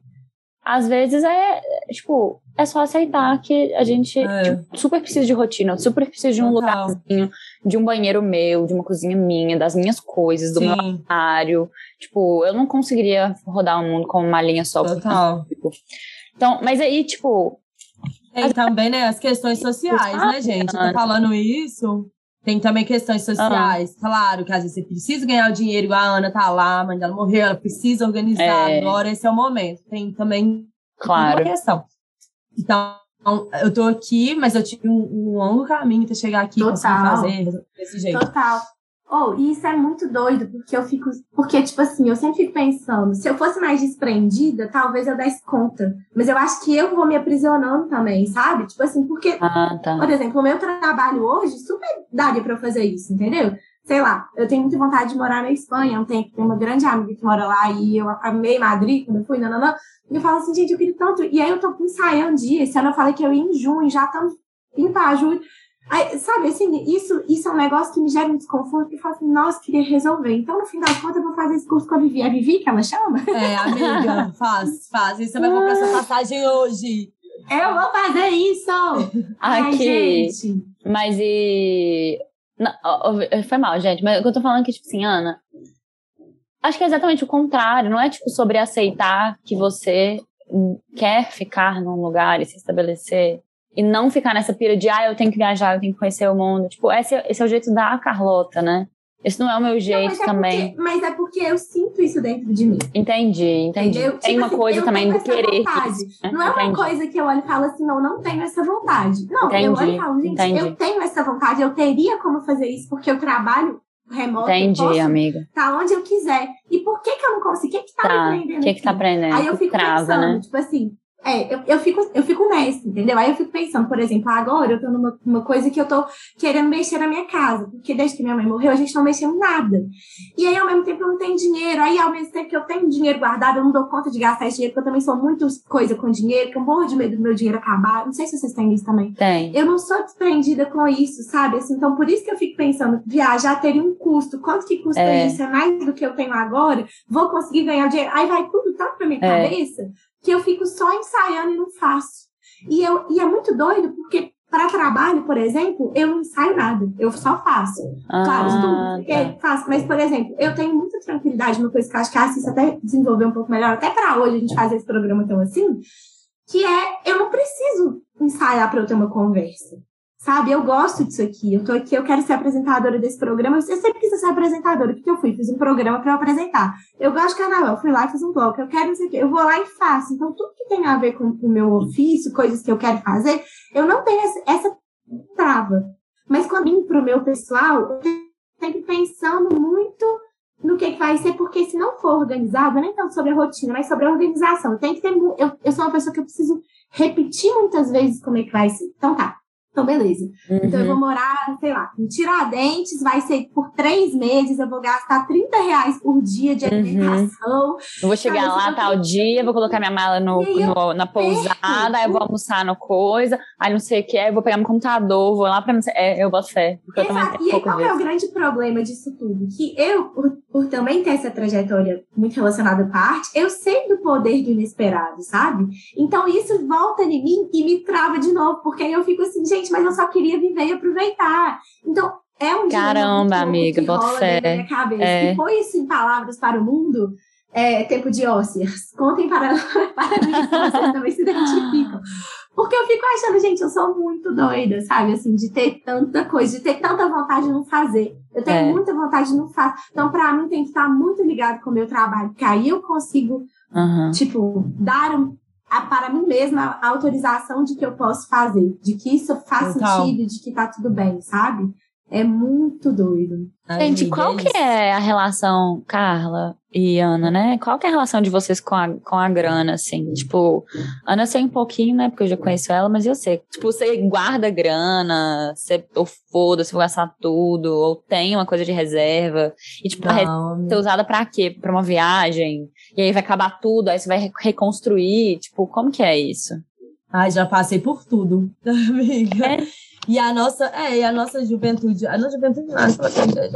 S1: às vezes é, tipo, é só aceitar que a gente é. tipo, super precisa de rotina, super precisa de um Total. lugarzinho, de um banheiro meu, de uma cozinha minha, das minhas coisas, do Sim. meu armário. Tipo, eu não conseguiria rodar o mundo com uma linha só.
S3: Total.
S1: Então, mas aí, tipo.
S3: Tem as... também, né, as questões sociais, né, gente? Eu tô falando isso. Tem também questões sociais, ah. claro, que às vezes você precisa ganhar o dinheiro, igual a Ana tá lá, a mãe dela morreu, ela precisa organizar, é. agora esse é o momento. Tem também
S1: claro.
S3: uma questão. Então, eu tô aqui, mas eu tive um, um longo caminho para chegar aqui, Total. conseguir fazer desse jeito.
S2: Total. Oh, e isso é muito doido, porque eu fico. Porque, tipo assim, eu sempre fico pensando, se eu fosse mais desprendida, talvez eu desse conta. Mas eu acho que eu vou me aprisionando também, sabe? Tipo assim, porque,
S1: ah, tá.
S2: por exemplo, o meu trabalho hoje super daria pra eu fazer isso, entendeu? Sei lá, eu tenho muita vontade de morar na Espanha um tempo, tem uma grande amiga que mora lá e eu amei Madrid quando eu fui, não, não, não. E eu falo assim, gente, eu queria tanto. E aí eu tô ensaiando dia. Esse ano eu falei que eu ia em junho, já estamos indo julho. Aí, sabe, assim, isso, isso é um negócio que me gera um desconforto, que eu falo assim, nossa, queria resolver. Então, no fim das contas, eu vou fazer esse curso com a Vivi. É a Vivi que ela chama?
S3: É, amiga, faz, faz. E você vai comprar sua passagem hoje.
S2: Eu vou fazer isso!
S1: Aqui. gente. Mas e. Não, foi mal, gente, mas eu tô falando que, tipo assim, Ana. Acho que é exatamente o contrário. Não é, tipo, sobre aceitar que você quer ficar num lugar e se estabelecer e não ficar nessa pira de, ah, eu tenho que viajar, eu tenho que conhecer o mundo. Tipo, esse, esse é o jeito da Carlota, né? Esse não é o meu jeito não, mas é também.
S2: Porque, mas é porque eu sinto isso dentro de mim.
S1: Entendi, entendi. Entendeu? Tem tipo uma assim, coisa também do querer.
S2: Né? Não é uma coisa que eu olho e falo assim, não, não tenho essa vontade. Não, entendi, eu olho e falo, gente, entendi. eu tenho essa vontade, eu teria como fazer isso, porque eu trabalho remoto.
S1: Entendi, amiga.
S2: Tá onde eu quiser. E por que que eu não consigo? O que que tá, tá me prendendo?
S1: O que que tá aprendendo?
S2: Aí eu fico Trava, pensando, né? tipo assim, é, eu, eu, fico, eu fico nessa, entendeu? Aí eu fico pensando, por exemplo, agora eu tô numa, numa coisa que eu tô querendo mexer na minha casa, porque desde que minha mãe morreu a gente não mexeu em nada. E aí, ao mesmo tempo, eu não tenho dinheiro. Aí, ao mesmo tempo que eu tenho dinheiro guardado, eu não dou conta de gastar esse dinheiro, porque eu também sou muito coisa com dinheiro, que eu morro de medo do meu dinheiro acabar. Não sei se vocês têm isso também.
S1: Tem.
S2: Eu não sou desprendida com isso, sabe? Assim, então, por isso que eu fico pensando, viajar teria um custo. Quanto que custa é. isso? É mais do que eu tenho agora? Vou conseguir ganhar dinheiro? Aí vai tudo tanto pra minha é. cabeça que eu fico só ensaiando e não faço. E, eu, e é muito doido, porque para trabalho, por exemplo, eu não ensaio nada, eu só faço. Ah, claro, estudo, tá. faço, mas, por exemplo, eu tenho muita tranquilidade no coisa que eu acho que a Assis até desenvolveu um pouco melhor, até para hoje a gente fazer esse programa tão assim, que é eu não preciso ensaiar para eu ter uma conversa. Sabe, eu gosto disso aqui. Eu tô aqui, eu quero ser apresentadora desse programa. Eu sempre quis ser apresentadora. O que eu fui? Fiz um programa para apresentar. Eu gosto de carnaval, fui lá e fiz um blog. Eu quero não sei o quê. Eu vou lá e faço. Então, tudo que tem a ver com o meu ofício, coisas que eu quero fazer, eu não tenho essa, trava. Mas quando vim pro meu pessoal, eu sempre pensando muito no que, que vai ser, porque se não for organizado, nem tanto sobre a rotina, mas sobre a organização. Tem que ter. Eu, eu sou uma pessoa que eu preciso repetir muitas vezes como é que vai ser. Então tá Então, beleza.
S1: Uhum.
S2: Então, eu vou morar, sei lá, em Tiradentes, vai ser por três meses, eu vou gastar 30 reais por dia de
S1: Uhum.
S2: alimentação.
S1: Eu vou chegar
S2: Cara,
S1: lá tal dia, vou colocar minha mala no, no- na pousada, aí eu vou almoçar no coisa, aí não sei o que, aí eu vou pegar meu computador, vou lá pra não sei. É, eu boto fé. Porque eu também
S2: Exato.
S1: tenho
S2: E qual é o grande problema disso tudo? Que eu, por, por também ter essa trajetória muito relacionada com a arte, eu sei do poder do inesperado, sabe? Então isso volta em mim e me trava de novo, porque aí eu fico assim, gente, mas eu só queria viver e aproveitar. Então, é um
S1: Caramba, amiga,
S2: que rola
S1: fé.
S2: minha cabeça.
S1: É.
S2: E põe isso em palavras para o mundo, é, tempo de ósseas. Contem para, para mim se vocês também se identificam. Porque eu fico achando, gente, eu sou muito doida, sabe? Assim, de ter tanta coisa, de ter tanta vontade de não fazer. Eu tenho
S1: É.
S2: muita vontade de não fazer. Então, pra mim, tem que estar muito ligado com o meu trabalho, porque aí eu consigo,
S1: Aham.
S2: tipo, dar um- a, para mim mesma a autorização de que eu posso fazer, de que isso faz
S3: Total.
S2: sentido, de que tá tudo bem, sabe? É muito doido.
S1: Gente,
S3: Amiga,
S1: qual
S3: é
S1: que é a relação, Carla e Ana, né? Qual que é a relação de vocês com a, com a grana, assim? Tipo, Ana eu sei um pouquinho, né? Porque eu já conheço ela, mas eu sei. Tipo, você guarda grana, você, ou foda-se, vou gastar tudo, ou tem uma coisa de reserva. E, tipo, a reserva
S3: Não,
S1: ser usada pra quê? Pra uma viagem? E aí vai acabar tudo, aí você vai re- reconstruir. Tipo, como que é isso?
S3: Ai, já passei por tudo, amiga.
S1: É?
S3: E a nossa, é, e a nossa juventude, a nossa juventude, não,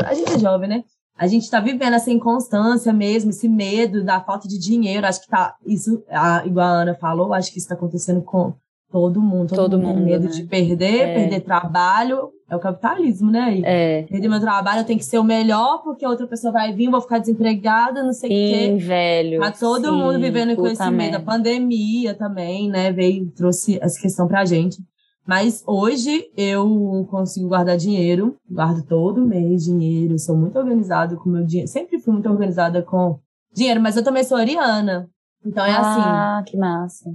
S3: a gente é jovem, né? A gente tá vivendo essa inconstância mesmo, esse medo da falta de dinheiro. Acho que tá, isso, a, igual a Ana falou, acho que isso tá acontecendo com todo mundo. Todo,
S1: Todo
S3: mundo,
S1: mundo,
S3: medo
S1: né?
S3: de perder,
S1: É.
S3: perder trabalho. É o capitalismo, né? E
S1: É.
S3: perder meu trabalho, eu tenho que ser o melhor, porque outra pessoa vai vir, eu vou ficar desempregada, não sei o quê.
S1: Velho.
S3: Tá todo
S1: sim,
S3: mundo vivendo com esse medo. A pandemia também, né? Veio, trouxe essa questão pra gente. Mas hoje eu consigo guardar dinheiro, guardo todo mês dinheiro, sou muito organizada com o meu dinheiro. Sempre fui muito organizada com dinheiro, mas eu também sou ariana. Então é assim.
S1: Ah, que massa.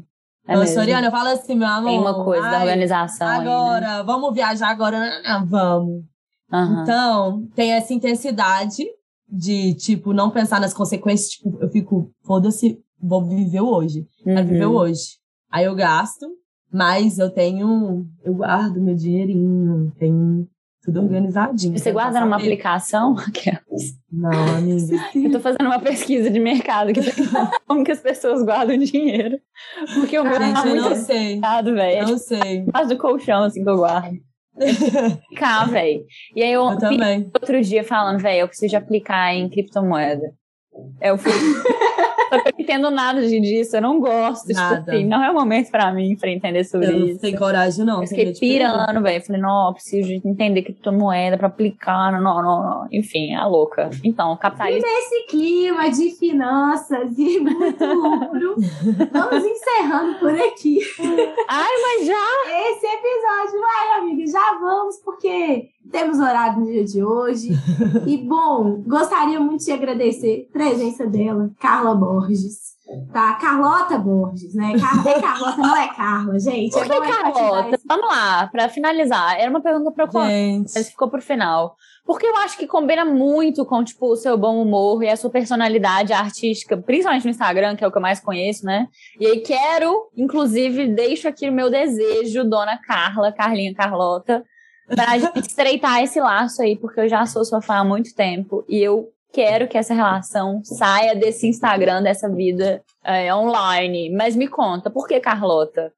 S1: É
S3: eu eu falo assim, meu amor.
S1: Tem uma coisa da
S3: ai,
S1: organização aí, né?
S3: Agora, vamos viajar agora? Ah, vamos.
S1: Aham.
S3: Então, tem essa intensidade de, tipo, não pensar nas consequências. Tipo, eu fico, foda-se, vou viver hoje. Quero viver
S1: Uhum.
S3: hoje. Aí eu gasto, mas eu tenho, eu guardo meu dinheirinho, tenho tudo organizadinho.
S1: Você
S3: Quero
S1: guarda numa aplicação?
S3: Não, amiga.
S1: Eu tô fazendo uma pesquisa de mercado pra como que as pessoas guardam dinheiro. Porque o meu
S3: Gente,
S1: tá
S3: eu
S1: muito
S3: não sei.
S1: velho. É
S3: Não sei.
S1: debaixo do colchão, assim, que eu guardo. Cá, velho. E aí eu,
S3: Eu também.
S1: outro dia falando, velho, eu preciso de aplicar em criptomoeda. Eu fui. Só que eu não entendo nada de- disso, eu não gosto. Tipo
S3: Nada.
S1: assim, não é o momento pra mim pra entender sobre
S3: Eu não
S1: isso.
S3: tenho coragem, não.
S1: Eu fiquei pirando, velho. Falei, não, eu preciso de entender criptomoeda pra aplicar. Não, não, não. Enfim, a louca. Então, capitalismo.
S2: Nesse clima de finanças e muito lucro, vamos encerrando por aqui.
S1: Ai, mas já!
S2: esse episódio. Vai, amiga, já vamos, porque temos horário no dia de hoje. E, bom, gostaria muito de agradecer a presença dela, Carla Borges. Tá? Carlota Borges, né? Car é Carlota, não é Carla, gente.
S1: Por
S2: é
S1: que
S2: enfatizar
S1: Carlota?
S2: esse-
S1: Vamos lá, pra finalizar. Era uma pergunta pra
S3: Gente.
S1: mas ficou pro final. Porque eu acho que combina muito com, tipo, o seu bom humor e a sua personalidade artística, principalmente no Instagram, que é o que eu mais conheço, né? E aí quero, inclusive, deixo aqui o meu desejo, dona Carla, Carlinha Carlota, pra gente estreitar esse laço aí, porque eu já sou sua fã há muito tempo e eu quero que essa relação saia desse Instagram, dessa vida é, online. Mas me conta, por que Carlota?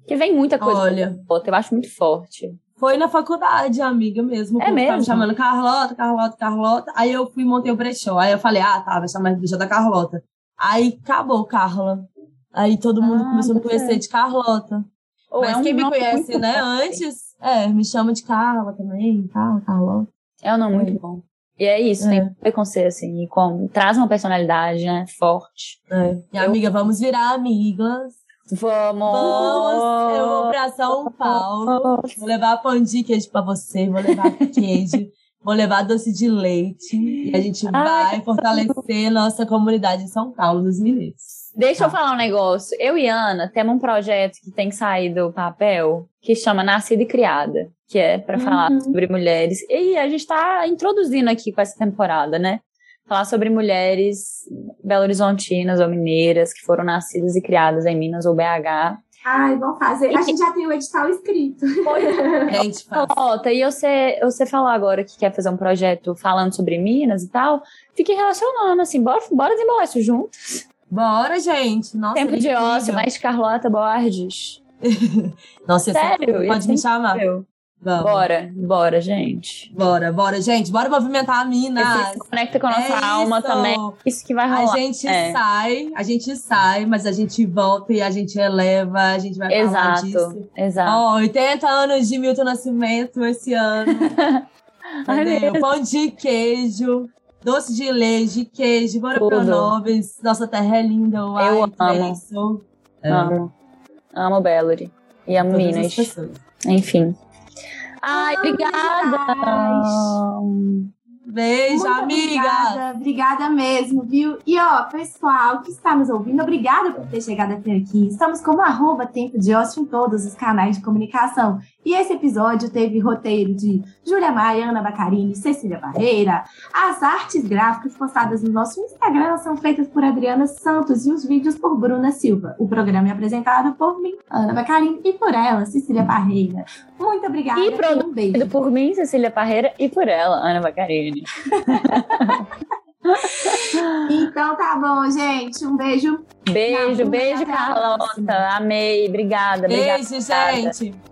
S1: Porque vem muita coisa
S3: Olha.
S1: Carlota, eu acho muito forte.
S3: Foi na faculdade, amiga mesmo.
S1: É
S3: O povo Tava me
S1: mesmo?
S3: chamando Carlota, Carlota, Carlota. Aí eu fui e montei o brechó. Aí eu falei, ah, tá, vai chamar brechó da Carlota. Aí acabou, Carla. Aí todo mundo
S1: Ah,
S3: começou a me conhecer de Carlota.
S1: Ou
S3: Mas
S1: é um
S3: quem me conhece, né,
S1: forte.
S3: antes, é, me chama de Carla também, Carla, Carlota.
S1: É um nome muito bom. E é isso,
S3: É.
S1: tem preconceito, assim, e como, traz uma personalidade, né, forte.
S3: É. E amiga, vamos virar amigas.
S1: Vamos!
S3: Vamos, eu vou pra São Paulo. Vou levar pão de queijo pra você, vou levar queijo, vou levar doce de leite. E a gente
S1: Ai,
S3: vai fortalecer nossa comunidade em São Paulo dos Mineiros.
S1: Deixa eu
S3: Tá.
S1: falar um negócio. Eu e Ana temos um projeto que tem que sair do papel que chama Nascida e Criada, que é pra falar
S2: Uhum.
S1: sobre mulheres. E a gente tá introduzindo aqui com essa temporada, né? Falar sobre mulheres belo-horizontinas ou mineiras que foram nascidas e criadas em Minas ou BH.
S2: Ai, vamos fazer. A gente já tem o edital escrito.
S3: Gente, faz.
S1: Carlota, e você, você falou agora que quer fazer um projeto falando sobre Minas e tal. Fique relacionando, assim, bora, bora desembolar isso junto.
S3: Bora, gente. Nossa,
S1: Tempo de ócio, mais Carlota Borges.
S3: Nossa,
S1: Sério?
S3: pode me chamar.
S1: Eu.
S3: Vamos.
S1: Bora, bora, gente.
S3: Bora, bora, gente. Bora movimentar a.
S1: Você se conecta com a nossa
S3: É
S1: alma
S3: isso.
S1: também. Isso que vai
S3: A
S1: rolar.
S3: gente
S1: É.
S3: sai, a gente sai, mas a gente volta e a gente eleva, a gente vai falar
S1: Exato,
S3: disso.
S1: exato.
S3: Ó, 80 anos de Milton Nascimento esse ano.
S1: Ai,
S3: Pão de queijo, doce de leite, queijo, bora
S1: Tudo.
S3: pra Nobres. Nossa terra é linda,
S1: Eu amo.
S3: bênção. É,
S1: Amo. Amo Bellary. E amo
S3: todas as
S1: Minas. Enfim. Ai,
S2: Amo
S1: obrigada!
S3: Beijo,
S2: Muito
S3: amiga!
S2: Obrigada, obrigada mesmo, viu? E ó, pessoal que está nos ouvindo, obrigada por ter chegado até aqui. Estamos como arroba Tempo de Ócio em todos os canais de comunicação. E esse episódio teve roteiro de Júlia Maia, Ana Bacarini, Cecília Barreira. As artes gráficas postadas no nosso Instagram são feitas por Adriana Santos e os vídeos por Bruna Silva. O programa é apresentado por mim, Ana Bacarini, e por ela, Cecília Barreira. Muito obrigada
S1: E
S2: e um beijo.
S1: Produzido por mim, Cecília Parreira, e por ela, Ana Bacarini.
S2: Então tá bom, gente. Um beijo.
S1: Beijo, beijo, Carlota. Amei. Obrigada, obrigada.
S3: Beijo, gente!